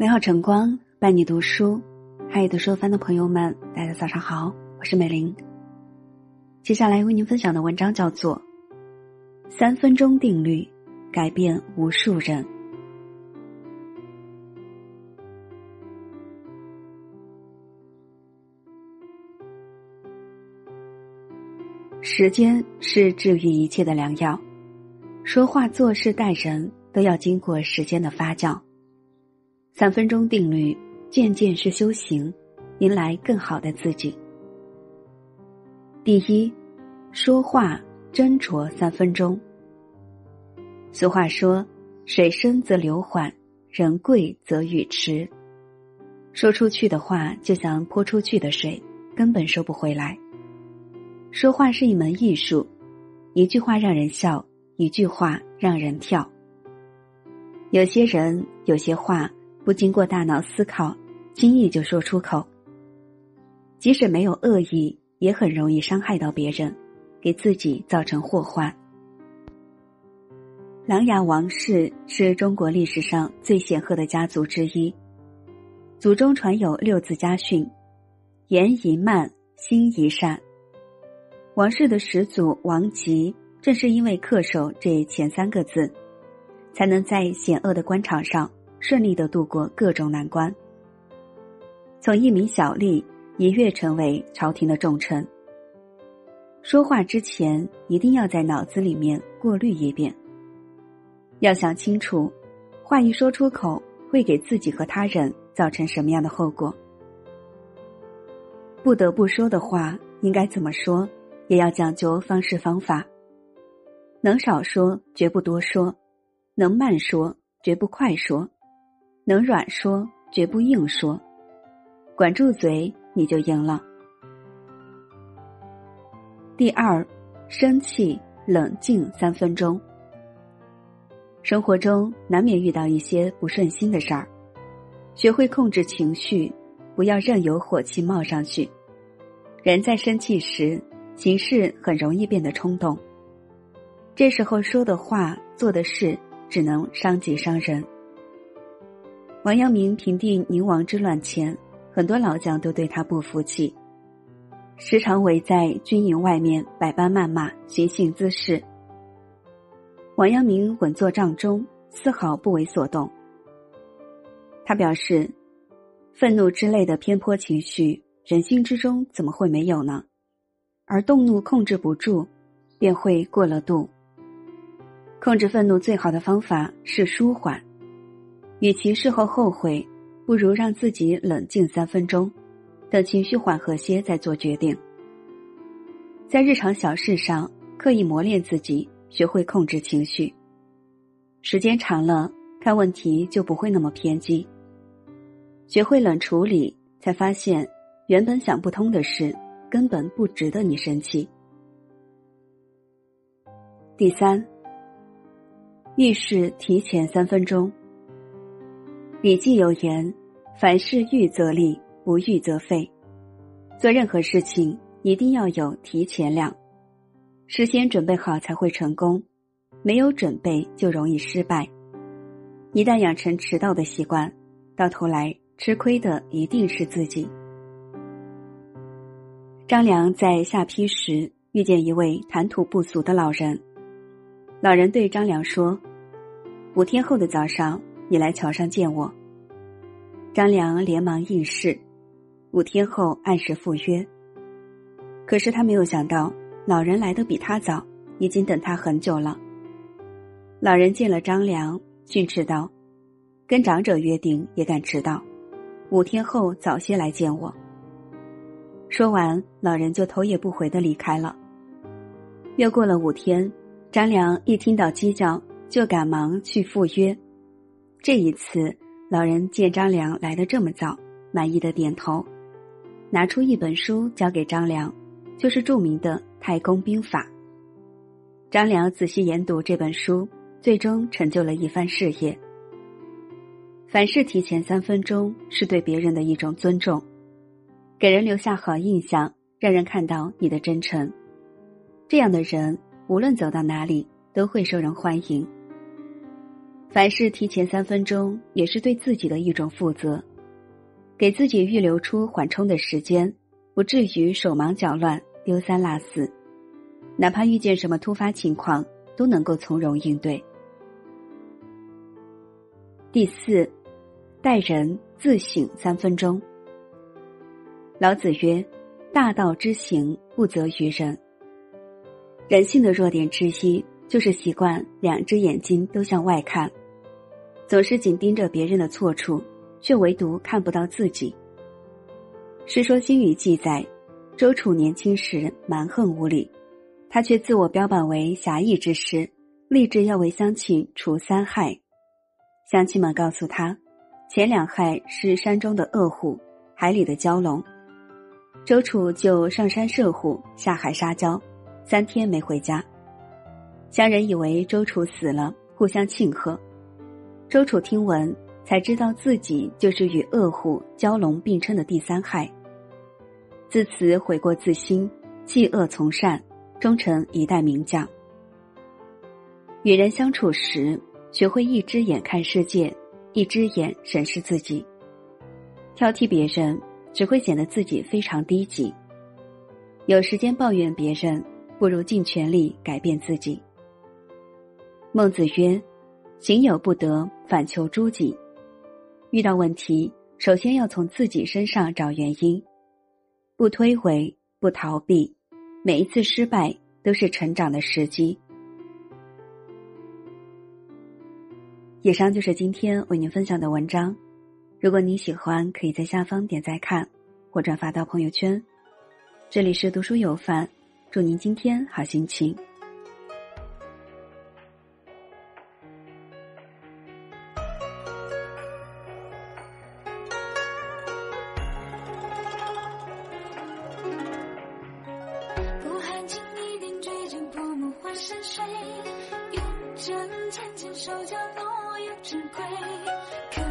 美好晨光伴你读书，嗨，读书番的朋友们，大家早上好，我是美玲。接下来为您分享的文章叫做《三分钟定律》，改变无数人。时间是治愈一切的良药，说话、做事、待人都要经过时间的发酵。三分钟定律，渐渐是修行，迎来更好的自己。第一，说话斟酌三分钟。俗话说：“水深则流缓，人贵则语迟。”说出去的话就像泼出去的水，根本收不回来。说话是一门艺术，一句话让人笑，一句话让人跳。有些人，有些话不经过大脑思考，轻易就说出口。即使没有恶意，也很容易伤害到别人，给自己造成祸患。琅琊王氏是中国历史上最显赫的家族之一，祖中传有六字家训：言宜慢，心宜善。王氏的始祖王吉，正是因为恪守这前三个字，才能在险恶的官场上顺利的度过各种难关，从一名小吏一跃成为朝廷的重臣。说话之前，一定要在脑子里面过滤一遍，要想清楚，话一说出口会给自己和他人造成什么样的后果。不得不说的话，应该怎么说？也要讲究方式方法，能少说绝不多说，能慢说绝不快说，能软说绝不硬说，管住嘴你就赢了。第二，生气冷静三分钟。生活中难免遇到一些不顺心的事儿，学会控制情绪，不要任由火气冒上去。人在生气时。行事很容易变得冲动，这时候说的话、做的事只能伤己伤人。王阳明平定宁王之乱前，很多老将都对他不服气，时常围在军营外面百般谩骂、寻衅滋事。王阳明稳坐帐中，丝毫不为所动。他表示：“愤怒之类的偏颇情绪，人心之中怎么会没有呢？”而动怒控制不住，便会过了度。控制愤怒最好的方法是舒缓，与其事后后悔，不如让自己冷静三分钟，等情绪缓和些再做决定。在日常小事上刻意磨练自己，学会控制情绪，时间长了，看问题就不会那么偏激。学会冷处理，才发现原本想不通的事。根本不值得你生气。第三，遇事提前三分钟。《礼记》有言：“凡事预则立，不预则废。”做任何事情一定要有提前量，事先准备好才会成功，没有准备就容易失败。一旦养成迟到的习惯，到头来吃亏的一定是自己。张良在下邳时遇见一位谈吐不俗的老人，老人对张良说：“五天后的早上，你来桥上见我。”张良连忙应是，五天后按时赴约。可是他没有想到，老人来的比他早，已经等他很久了。老人见了张良，训斥道：“跟长者约定也敢迟到，五天后早些来见我。”说完，老人就头也不回的离开了。又过了五天，张良一听到鸡叫，就赶忙去赴约。这一次，老人见张良来的这么早，满意的点头，拿出一本书交给张良，就是著名的《太公兵法》。张良仔细研读这本书，最终成就了一番事业。凡事提前三分钟，是对别人的一种尊重。给人留下好印象，让人看到你的真诚。这样的人，无论走到哪里，都会受人欢迎。凡事提前三分钟，也是对自己的一种负责，给自己预留出缓冲的时间，不至于手忙脚乱、丢三落四。哪怕遇见什么突发情况，都能够从容应对。第四，待人自省三分钟。老子曰：“大道之行，不责于人。”人性的弱点之一，就是习惯两只眼睛都向外看，总是紧盯着别人的错处，却唯独看不到自己。《世说新语》记载，周楚年轻时蛮横无理，他却自我标榜为侠义之师，立志要为乡亲除三害。乡亲们告诉他，前两害是山中的恶虎，海里的蛟龙。周楚就上山射虎，下海杀蛟，三天没回家。乡人以为周楚死了，互相庆贺。周楚听闻，才知道自己就是与恶虎、蛟龙并称的第三害。自此悔过自新，弃恶从善，终成一代名将。与人相处时。学会一只眼看世界，一只眼审视自己。挑剔别人，只会显得自己非常低级。有时间抱怨别人，不如尽全力改变自己。孟子曰：“行有不得，反求诸己。”遇到问题，首先要从自己身上找原因，不推诿，不逃避。每一次失败都是成长的时机。以上就是今天为您分享的文章，如果您喜欢，可以在下方点赞看或转发到朋友圈。这里是读书有范，祝您今天好心情。针浅浅手脚落。珍贵，